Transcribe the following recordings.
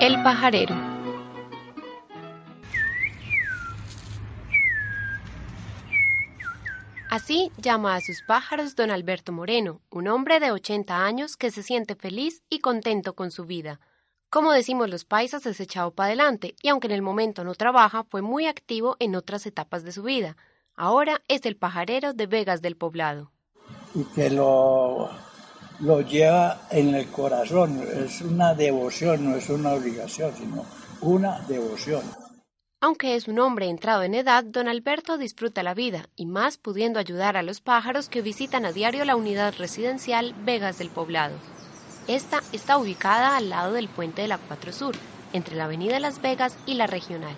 El pajarero. Así llama a sus pájaros don Alberto Moreno, un hombre de 80 años que se siente feliz y contento con su vida. Como decimos los paisas, es echado para adelante y aunque en el momento no trabaja, fue muy activo en otras etapas de su vida. Ahora es el pajarero de Vegas del Poblado. Y que lo, lo lleva en el corazón, es una devoción, no es una obligación, sino una devoción. Aunque es un hombre entrado en edad, don Alberto disfruta la vida, y más pudiendo ayudar a los pájaros que visitan a diario la unidad residencial Vegas del Poblado. Esta está ubicada al lado del puente de la 4 Sur, entre la avenida Las Vegas y la regional.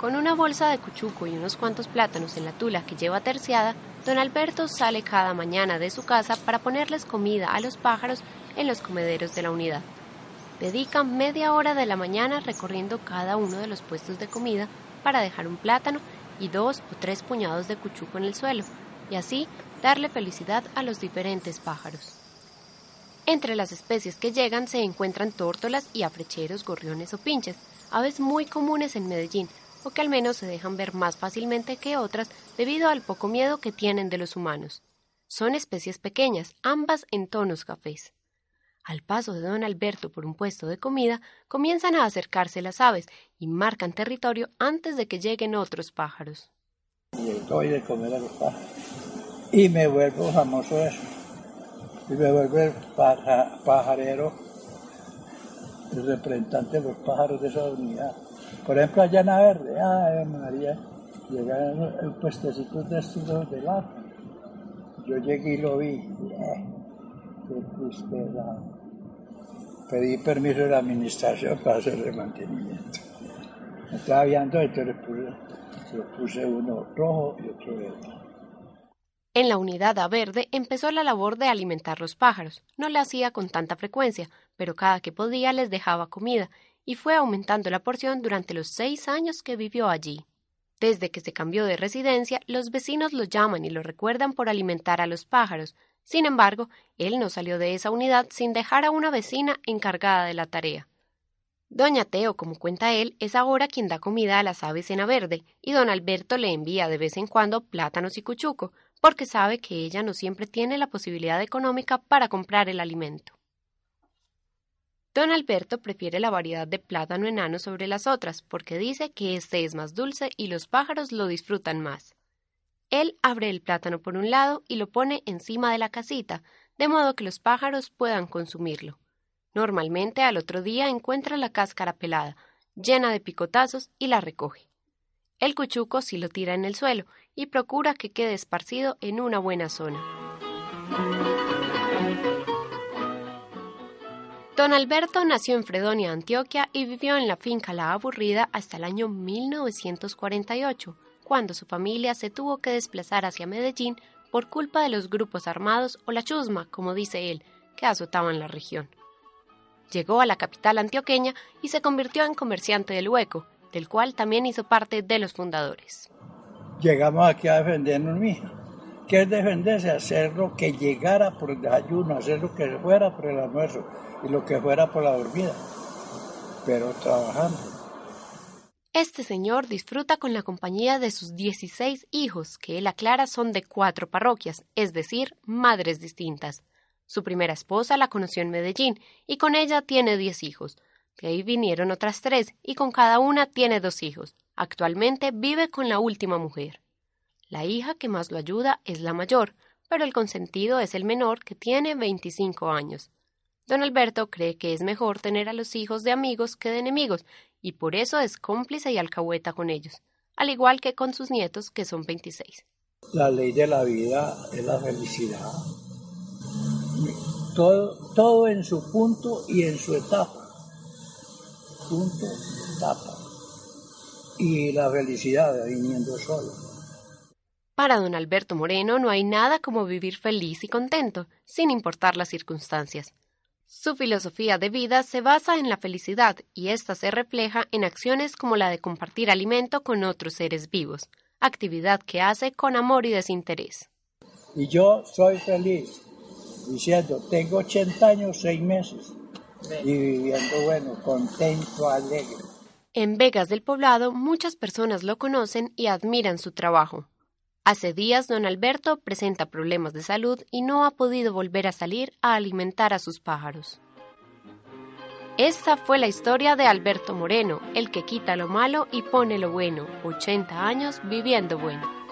Con una bolsa de cuchuco y unos cuantos plátanos en la tula que lleva terciada, don Alberto sale cada mañana de su casa para ponerles comida a los pájaros en los comederos de la unidad. Dedica media hora de la mañana recorriendo cada uno de los puestos de comida para dejar un plátano y dos o tres puñados de cuchuco en el suelo, y así darle felicidad a los diferentes pájaros. Entre las especies que llegan se encuentran tórtolas y afrecheros, gorriones o pinches, aves muy comunes en Medellín, o que al menos se dejan ver más fácilmente que otras debido al poco miedo que tienen de los humanos. Son especies pequeñas, ambas en tonos cafés. Al paso de don Alberto por un puesto de comida, comienzan a acercarse las aves y marcan territorio antes de que lleguen otros pájaros. Y doy de comer a los pájaros. Y me vuelvo famoso eso. Y me vuelvo el paja- pajarero, el representante de los pájaros de esa unidad. Por ejemplo, allá en la verde, ay María, llegaron en puestecitos de estos de lata. Yo llegué y lo vi. eh, qué tristeza. Pedí permiso de la administración para hacerle mantenimiento. Estaba viendo, entonces le puse uno rojo y otro verde. En la unidad A verde empezó la labor de alimentar los pájaros. No la hacía con tanta frecuencia, pero cada que podía les dejaba comida, y fue aumentando la porción durante los seis años que vivió allí. Desde que se cambió de residencia, los vecinos lo llaman y lo recuerdan por alimentar a los pájaros. Sin embargo, él no salió de esa unidad sin dejar a una vecina encargada de la tarea. Doña Teo, como cuenta él, es ahora quien da comida a las aves en verde, y don Alberto le envía de vez en cuando plátanos y cuchuco, porque sabe que ella no siempre tiene la posibilidad económica para comprar el alimento. Don Alberto prefiere la variedad de plátano enano sobre las otras, porque dice que este es más dulce y los pájaros lo disfrutan más. Él abre el plátano por un lado y lo pone encima de la casita, de modo que los pájaros puedan consumirlo. Normalmente al otro día encuentra la cáscara pelada, llena de picotazos, y la recoge. El cuchuco sí lo tira en el suelo y procura que quede esparcido en una buena zona. Don Alberto nació en Fredonia, Antioquia, y vivió en la finca La Aburrida hasta el año 1948, cuando su familia se tuvo que desplazar hacia Medellín por culpa de los grupos armados o la chusma, como dice él, que azotaban la región. Llegó a la capital antioqueña y se convirtió en comerciante del hueco, del cual también hizo parte de los fundadores. Llegamos aquí a defendernos, mija. ¿Qué es defenderse? Hacer lo que llegara por el desayuno, hacer lo que fuera por el almuerzo y lo que fuera por la dormida, pero trabajando. Este señor disfruta con la compañía de sus 16 hijos, que él aclara son de cuatro parroquias, es decir, madres distintas. Su primera esposa la conoció en Medellín y con ella tiene 10 hijos. De ahí vinieron otras tres y con cada una tiene dos hijos. Actualmente vive con la última mujer. La hija que más lo ayuda es la mayor, pero el consentido es el menor que tiene 25 años. Don Alberto cree que es mejor tener a los hijos de amigos que de enemigos, y por eso es cómplice y alcahueta con ellos, al igual que con sus nietos, que son 26. La ley de la vida es la felicidad. Todo, en su punto y en su etapa. Punto, etapa. Y la felicidad viniendo solo. Para don Alberto Moreno no hay nada como vivir feliz y contento, sin importar las circunstancias. Su filosofía de vida se basa en la felicidad y ésta se refleja en acciones como la de compartir alimento con otros seres vivos, actividad que hace con amor y desinterés. Y yo soy feliz diciendo, tengo 80 años, 6 meses y viviendo bueno, contento, alegre. En Vegas del Poblado muchas personas lo conocen y admiran su trabajo. Hace días don Alberto presenta problemas de salud y no ha podido volver a salir a alimentar a sus pájaros. Esta fue la historia de Alberto Moreno, el que quita lo malo y pone lo bueno, 80 años viviendo bueno.